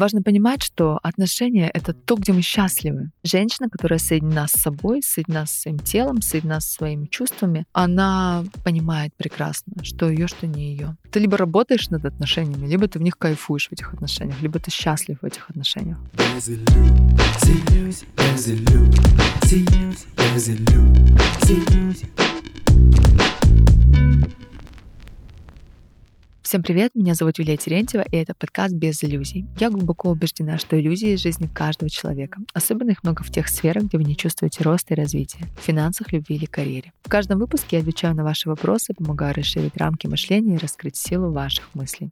Важно понимать, что отношения — это то, где мы счастливы. Женщина, которая соединена с собой, соединена с своим телом, соединена со своими чувствами, она понимает прекрасно, что ее, что не ее. Ты либо работаешь над отношениями, либо ты в них кайфуешь в этих отношениях, либо ты счастлив в этих отношениях. Всем привет, меня зовут Юлия Терентьева, и это подкаст «Без иллюзий». Я глубоко убеждена, что иллюзии — из жизни каждого человека. Особенно их много в тех сферах, где вы не чувствуете роста и развития — в финансах, любви или карьере. В каждом выпуске я отвечаю на ваши вопросы, помогаю расширить рамки мышления и раскрыть силу ваших мыслей.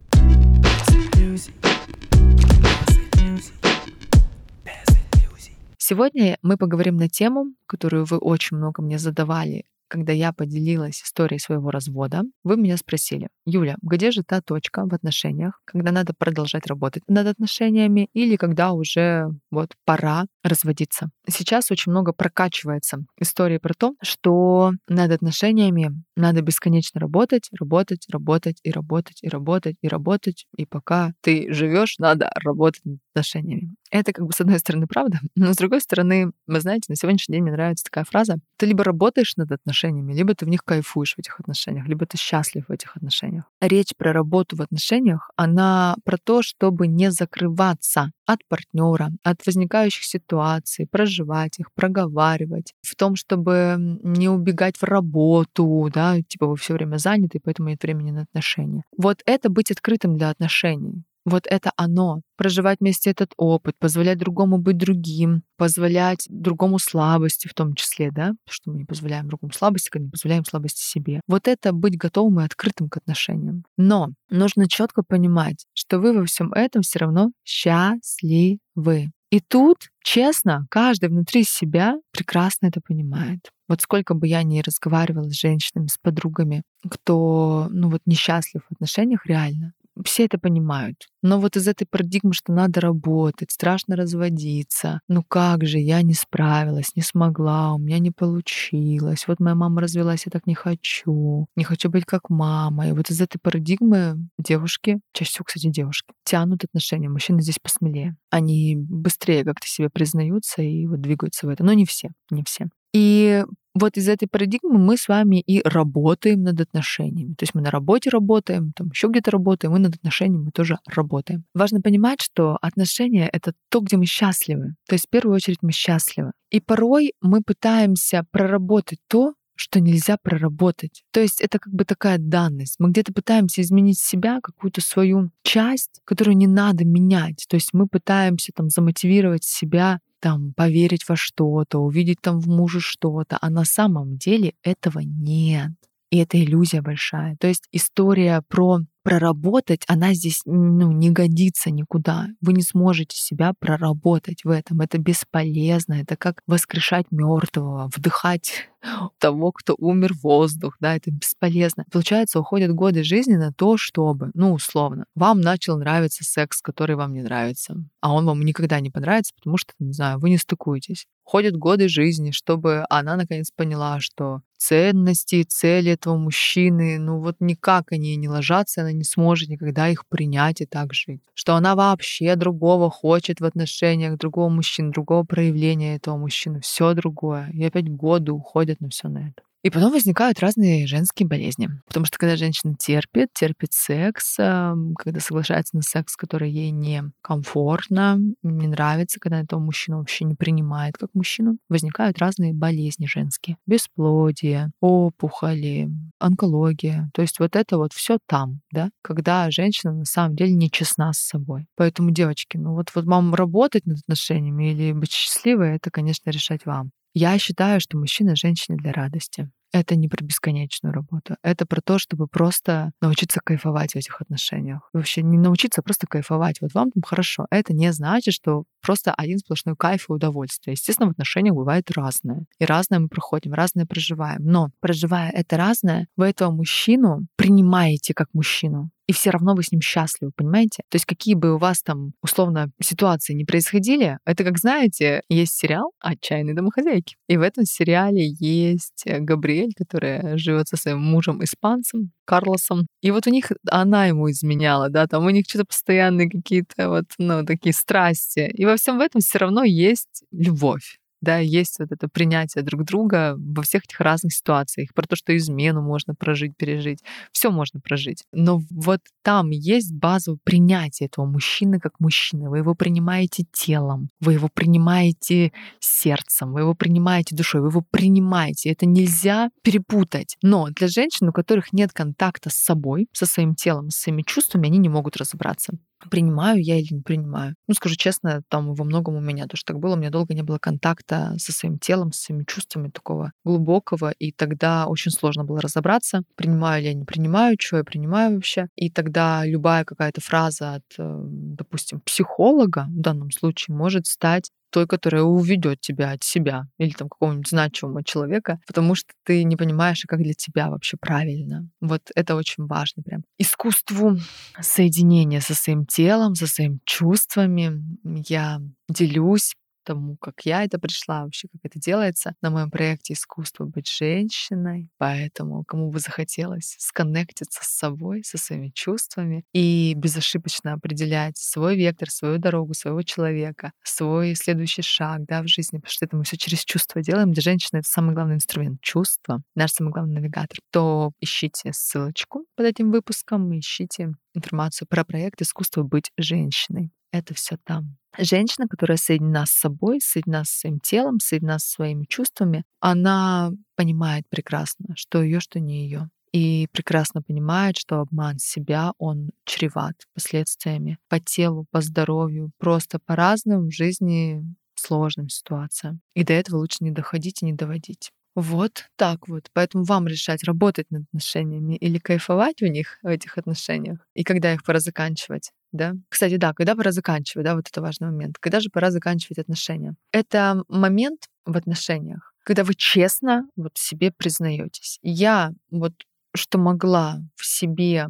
Сегодня мы поговорим на тему, которую вы очень много мне задавали когда я поделилась историей своего развода, вы меня спросили, Юля, где же та точка в отношениях, когда надо продолжать работать над отношениями или когда уже вот пора разводиться? Сейчас очень много прокачивается истории про то, что над отношениями надо бесконечно работать, работать, работать и работать и работать и работать, и пока ты живешь, надо работать над отношениями. Это как бы с одной стороны правда, но с другой стороны, вы знаете, на сегодняшний день мне нравится такая фраза, ты либо работаешь над отношениями, либо ты в них кайфуешь в этих отношениях, либо ты счастлив в этих отношениях. Речь про работу в отношениях, она про то, чтобы не закрываться от партнера, от возникающих ситуаций, проживать их, проговаривать, в том, чтобы не убегать в работу, да, типа вы все время заняты, поэтому нет времени на отношения. Вот это быть открытым для отношений вот это оно. Проживать вместе этот опыт, позволять другому быть другим, позволять другому слабости в том числе, да, что мы не позволяем другому слабости, когда не позволяем слабости себе. Вот это быть готовым и открытым к отношениям. Но нужно четко понимать, что вы во всем этом все равно счастливы. И тут, честно, каждый внутри себя прекрасно это понимает. Вот сколько бы я ни разговаривала с женщинами, с подругами, кто, ну вот, несчастлив в отношениях реально, все это понимают. Но вот из этой парадигмы, что надо работать, страшно разводиться, ну как же, я не справилась, не смогла, у меня не получилось, вот моя мама развелась, я так не хочу, не хочу быть как мама. И вот из этой парадигмы девушки, чаще всего, кстати, девушки, тянут отношения. Мужчины здесь посмелее. Они быстрее как-то себе признаются и вот двигаются в это. Но не все, не все. И вот из этой парадигмы мы с вами и работаем над отношениями. То есть мы на работе работаем, там еще где-то работаем, и над отношениями мы тоже работаем. Важно понимать, что отношения — это то, где мы счастливы. То есть в первую очередь мы счастливы. И порой мы пытаемся проработать то, что нельзя проработать. То есть это как бы такая данность. Мы где-то пытаемся изменить себя, какую-то свою часть, которую не надо менять. То есть мы пытаемся там замотивировать себя там поверить во что-то, увидеть там в муже что-то, а на самом деле этого нет. И это иллюзия большая. То есть история про проработать, она здесь ну, не годится никуда. Вы не сможете себя проработать в этом. Это бесполезно. Это как воскрешать мертвого, вдыхать того, кто умер воздух, да, это бесполезно. Получается, уходят годы жизни на то, чтобы, ну, условно, вам начал нравиться секс, который вам не нравится, а он вам никогда не понравится, потому что, не знаю, вы не стыкуетесь. Ходят годы жизни, чтобы она наконец поняла, что ценности и цели этого мужчины, ну вот никак они не ложатся, она не сможет никогда их принять и так жить. Что она вообще другого хочет в отношениях, другого мужчины, другого проявления этого мужчины, все другое. И опять годы уходят на все на это. И потом возникают разные женские болезни. Потому что когда женщина терпит, терпит секс, когда соглашается на секс, который ей не комфортно, не нравится, когда этого мужчину вообще не принимает как мужчину, возникают разные болезни женские. Бесплодие, опухоли, онкология. То есть вот это вот все там, да, когда женщина на самом деле не честна с собой. Поэтому, девочки, ну вот, вот вам работать над отношениями или быть счастливой, это, конечно, решать вам. Я считаю, что мужчина женщине для радости. Это не про бесконечную работу. Это про то, чтобы просто научиться кайфовать в этих отношениях. Вообще не научиться, а просто кайфовать. Вот вам там хорошо. Это не значит, что просто один сплошной кайф и удовольствие. Естественно, в отношениях бывает разное. И разное мы проходим, разное проживаем. Но проживая это разное, вы этого мужчину принимаете как мужчину и все равно вы с ним счастливы, понимаете? То есть какие бы у вас там условно ситуации не происходили, это как знаете, есть сериал «Отчаянные домохозяйки». И в этом сериале есть Габриэль Габриэль, которая живет со своим мужем испанцем, Карлосом. И вот у них, она ему изменяла, да, там у них что-то постоянные какие-то вот, ну, такие страсти. И во всем этом все равно есть любовь да, есть вот это принятие друг друга во всех этих разных ситуациях, про то, что измену можно прожить, пережить, все можно прожить. Но вот там есть базовое принятие этого мужчины как мужчины. Вы его принимаете телом, вы его принимаете сердцем, вы его принимаете душой, вы его принимаете. Это нельзя перепутать. Но для женщин, у которых нет контакта с собой, со своим телом, со своими чувствами, они не могут разобраться принимаю я или не принимаю. Ну, скажу честно, там во многом у меня тоже так было. У меня долго не было контакта со своим телом, со своими чувствами такого глубокого, и тогда очень сложно было разобраться, принимаю ли я не принимаю, что я принимаю вообще. И тогда любая какая-то фраза от, э, допустим, психолога в данном случае может стать той, которая уведет тебя от себя или там какого-нибудь значимого человека, потому что ты не понимаешь, а как для тебя вообще правильно. Вот это очень важно прям. Искусству соединения со своим телом, со своими чувствами я делюсь тому, как я это пришла, вообще, как это делается на моем проекте «Искусство быть женщиной». Поэтому, кому бы захотелось сконнектиться с собой, со своими чувствами и безошибочно определять свой вектор, свою дорогу, своего человека, свой следующий шаг да, в жизни, потому что это мы все через чувства делаем. Для женщины это самый главный инструмент — чувство, наш самый главный навигатор. То ищите ссылочку под этим выпуском, ищите информацию про проект «Искусство быть женщиной». Это все там. Женщина, которая соединена с собой, соединена с своим телом, соединена со своими чувствами, она понимает прекрасно, что ее, что не ее. И прекрасно понимает, что обман себя, он чреват последствиями по телу, по здоровью, просто по разным в жизни сложным ситуациям. И до этого лучше не доходить и не доводить. Вот так вот. Поэтому вам решать, работать над отношениями или кайфовать в них, в этих отношениях, и когда их пора заканчивать. Да? Кстати, да, когда пора заканчивать, да, вот это важный момент. Когда же пора заканчивать отношения? Это момент в отношениях, когда вы честно вот себе признаетесь. Я вот что могла в себе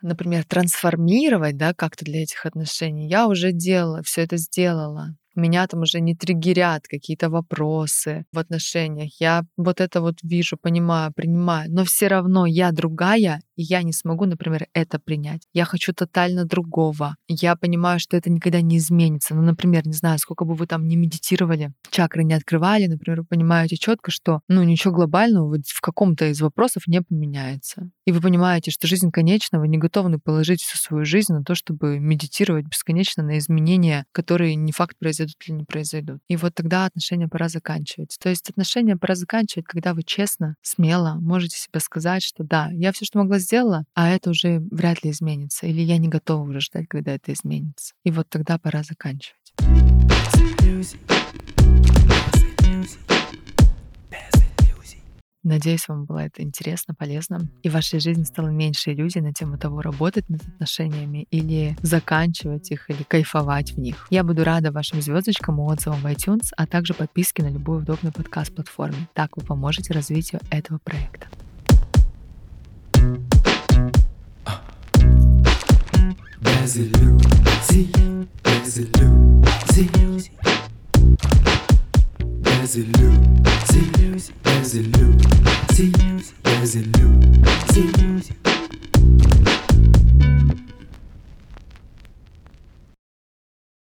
например, трансформировать, да, как-то для этих отношений, я уже делала, все это сделала меня там уже не триггерят какие-то вопросы в отношениях. Я вот это вот вижу, понимаю, принимаю. Но все равно я другая, я не смогу, например, это принять. Я хочу тотально другого. Я понимаю, что это никогда не изменится. Ну, например, не знаю, сколько бы вы там не медитировали, чакры не открывали, например, вы понимаете четко, что ну ничего глобального в каком-то из вопросов не поменяется. И вы понимаете, что жизнь конечна, вы не готовы положить всю свою жизнь на то, чтобы медитировать бесконечно на изменения, которые не факт произойдут или не произойдут. И вот тогда отношения пора заканчивать. То есть отношения пора заканчивать, когда вы честно, смело можете себе сказать, что да, я все, что могла, сделала, а это уже вряд ли изменится. Или я не готова уже ждать, когда это изменится. И вот тогда пора заканчивать. Надеюсь, вам было это интересно, полезно, и в вашей жизни стало меньше иллюзий на тему того, работать над отношениями или заканчивать их, или кайфовать в них. Я буду рада вашим звездочкам и отзывам в iTunes, а также подписке на любую удобную подкаст-платформе. Так вы поможете развитию этого проекта. Без иллюзий, без